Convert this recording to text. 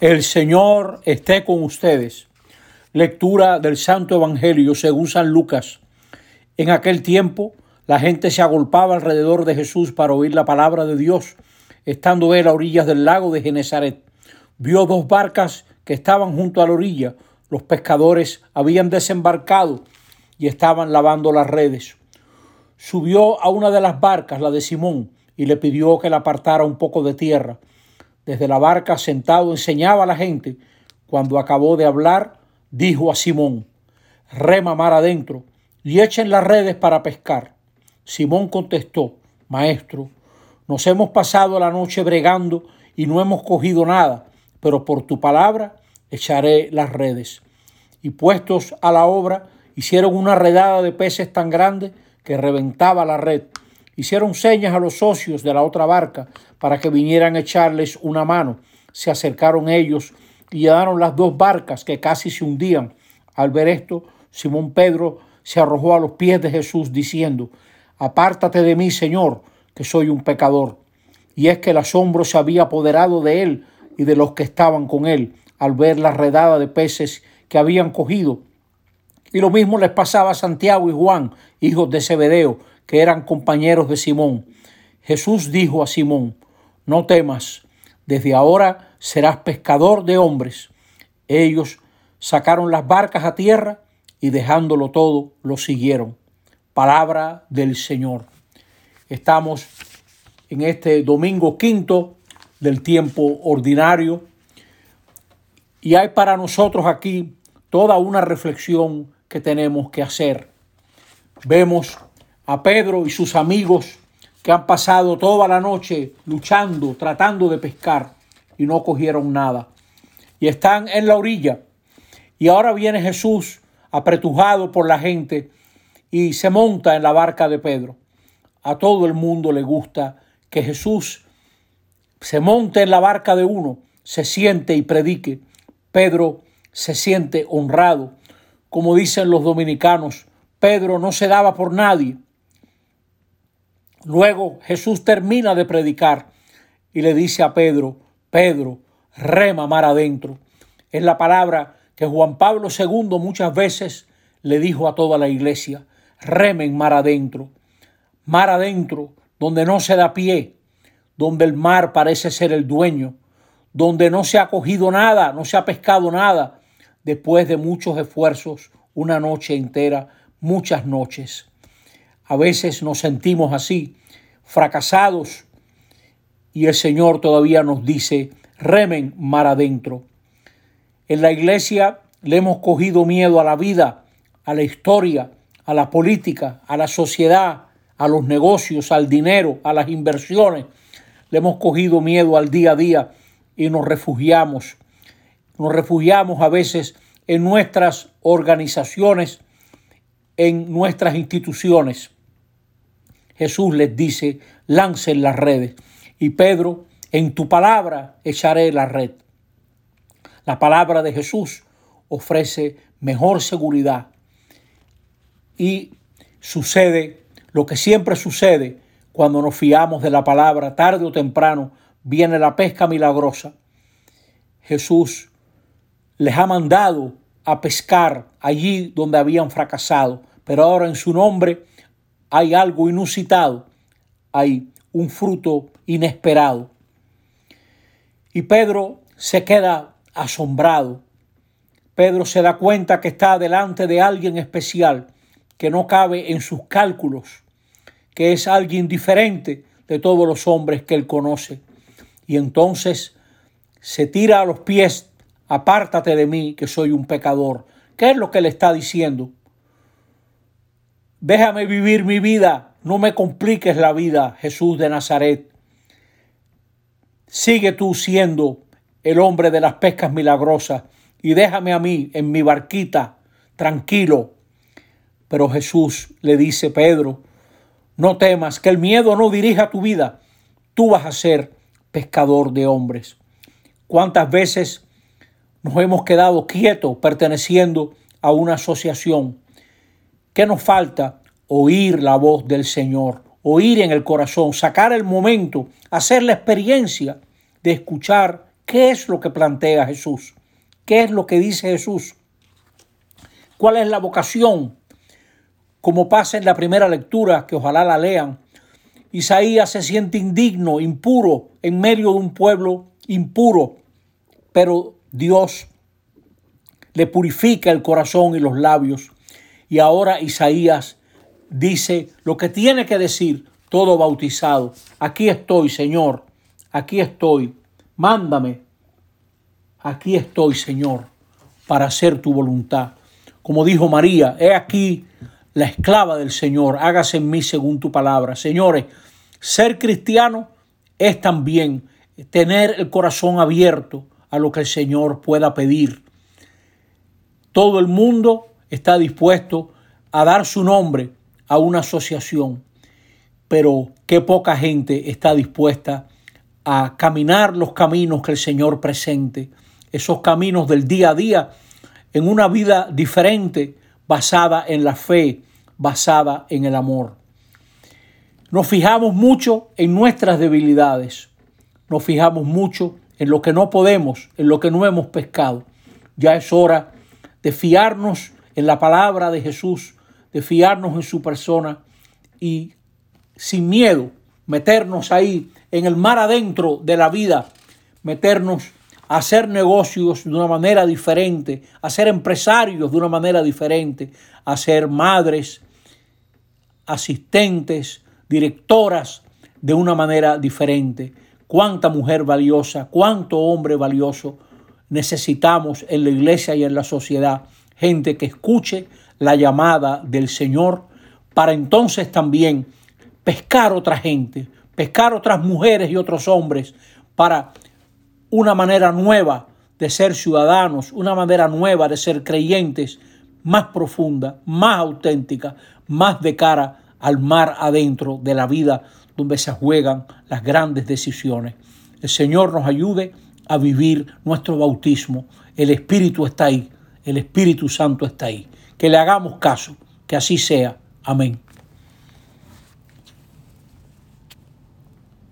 El Señor esté con ustedes. Lectura del Santo Evangelio según San Lucas. En aquel tiempo la gente se agolpaba alrededor de Jesús para oír la palabra de Dios. Estando él a orillas del lago de Genezaret, vio dos barcas que estaban junto a la orilla. Los pescadores habían desembarcado y estaban lavando las redes. Subió a una de las barcas, la de Simón, y le pidió que la apartara un poco de tierra desde la barca sentado enseñaba a la gente. Cuando acabó de hablar, dijo a Simón, rema mar adentro y echen las redes para pescar. Simón contestó, Maestro, nos hemos pasado la noche bregando y no hemos cogido nada, pero por tu palabra echaré las redes. Y puestos a la obra, hicieron una redada de peces tan grande que reventaba la red. Hicieron señas a los socios de la otra barca para que vinieran a echarles una mano. Se acercaron ellos y llenaron las dos barcas que casi se hundían. Al ver esto, Simón Pedro se arrojó a los pies de Jesús diciendo, Apártate de mí, Señor, que soy un pecador. Y es que el asombro se había apoderado de él y de los que estaban con él al ver la redada de peces que habían cogido. Y lo mismo les pasaba a Santiago y Juan, hijos de Zebedeo, que eran compañeros de Simón. Jesús dijo a Simón, no temas, desde ahora serás pescador de hombres. Ellos sacaron las barcas a tierra y dejándolo todo, lo siguieron. Palabra del Señor. Estamos en este domingo quinto del tiempo ordinario y hay para nosotros aquí toda una reflexión que tenemos que hacer. Vemos a Pedro y sus amigos que han pasado toda la noche luchando, tratando de pescar y no cogieron nada. Y están en la orilla. Y ahora viene Jesús apretujado por la gente y se monta en la barca de Pedro. A todo el mundo le gusta que Jesús se monte en la barca de uno, se siente y predique. Pedro se siente honrado. Como dicen los dominicanos, Pedro no se daba por nadie, Luego Jesús termina de predicar y le dice a Pedro, Pedro, rema mar adentro. Es la palabra que Juan Pablo II muchas veces le dijo a toda la iglesia, remen mar adentro. Mar adentro, donde no se da pie, donde el mar parece ser el dueño, donde no se ha cogido nada, no se ha pescado nada, después de muchos esfuerzos, una noche entera, muchas noches. A veces nos sentimos así, fracasados, y el Señor todavía nos dice, remen mar adentro. En la iglesia le hemos cogido miedo a la vida, a la historia, a la política, a la sociedad, a los negocios, al dinero, a las inversiones. Le hemos cogido miedo al día a día y nos refugiamos. Nos refugiamos a veces en nuestras organizaciones, en nuestras instituciones. Jesús les dice, lancen las redes. Y Pedro, en tu palabra echaré la red. La palabra de Jesús ofrece mejor seguridad. Y sucede lo que siempre sucede cuando nos fiamos de la palabra, tarde o temprano viene la pesca milagrosa. Jesús les ha mandado a pescar allí donde habían fracasado, pero ahora en su nombre hay algo inusitado, hay un fruto inesperado. Y Pedro se queda asombrado. Pedro se da cuenta que está delante de alguien especial, que no cabe en sus cálculos, que es alguien diferente de todos los hombres que él conoce. Y entonces se tira a los pies, apártate de mí, que soy un pecador. ¿Qué es lo que le está diciendo? Déjame vivir mi vida, no me compliques la vida, Jesús de Nazaret. Sigue tú siendo el hombre de las pescas milagrosas y déjame a mí en mi barquita, tranquilo. Pero Jesús le dice, Pedro, no temas, que el miedo no dirija tu vida. Tú vas a ser pescador de hombres. ¿Cuántas veces nos hemos quedado quietos perteneciendo a una asociación? ¿Qué nos falta? Oír la voz del Señor, oír en el corazón, sacar el momento, hacer la experiencia de escuchar ¿Qué es lo que plantea Jesús? ¿Qué es lo que dice Jesús? ¿Cuál es la vocación? Como pasa en la primera lectura, que ojalá la lean, Isaías se siente indigno, impuro, en medio de un pueblo impuro, pero Dios le purifica el corazón y los labios. Y ahora Isaías dice lo que tiene que decir todo bautizado. Aquí estoy, Señor, aquí estoy, mándame. Aquí estoy, Señor, para hacer tu voluntad. Como dijo María, he aquí la esclava del Señor, hágase en mí según tu palabra. Señores, ser cristiano es también tener el corazón abierto a lo que el Señor pueda pedir. Todo el mundo está dispuesto a dar su nombre a una asociación, pero qué poca gente está dispuesta a caminar los caminos que el Señor presente, esos caminos del día a día, en una vida diferente, basada en la fe, basada en el amor. Nos fijamos mucho en nuestras debilidades, nos fijamos mucho en lo que no podemos, en lo que no hemos pescado. Ya es hora de fiarnos en la palabra de Jesús, de fiarnos en su persona y sin miedo meternos ahí en el mar adentro de la vida, meternos a hacer negocios de una manera diferente, a ser empresarios de una manera diferente, a ser madres, asistentes, directoras de una manera diferente. Cuánta mujer valiosa, cuánto hombre valioso necesitamos en la iglesia y en la sociedad. Gente que escuche la llamada del Señor para entonces también pescar otra gente, pescar otras mujeres y otros hombres para una manera nueva de ser ciudadanos, una manera nueva de ser creyentes, más profunda, más auténtica, más de cara al mar adentro de la vida donde se juegan las grandes decisiones. El Señor nos ayude a vivir nuestro bautismo. El Espíritu está ahí, el Espíritu Santo está ahí que le hagamos caso, que así sea. Amén.